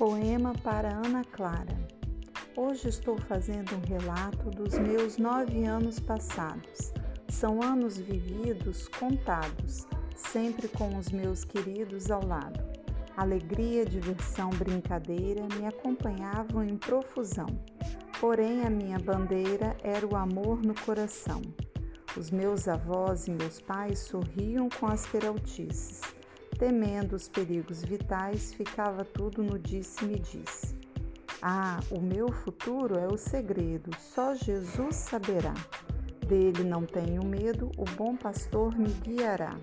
Poema para Ana Clara. Hoje estou fazendo um relato dos meus nove anos passados. São anos vividos, contados, sempre com os meus queridos ao lado. Alegria, diversão, brincadeira me acompanhavam em profusão. Porém, a minha bandeira era o amor no coração. Os meus avós e meus pais sorriam com as peraltices temendo os perigos vitais, ficava tudo no disse-me-disse. Ah, o meu futuro é o segredo, só Jesus saberá. Dele não tenho medo, o bom pastor me guiará.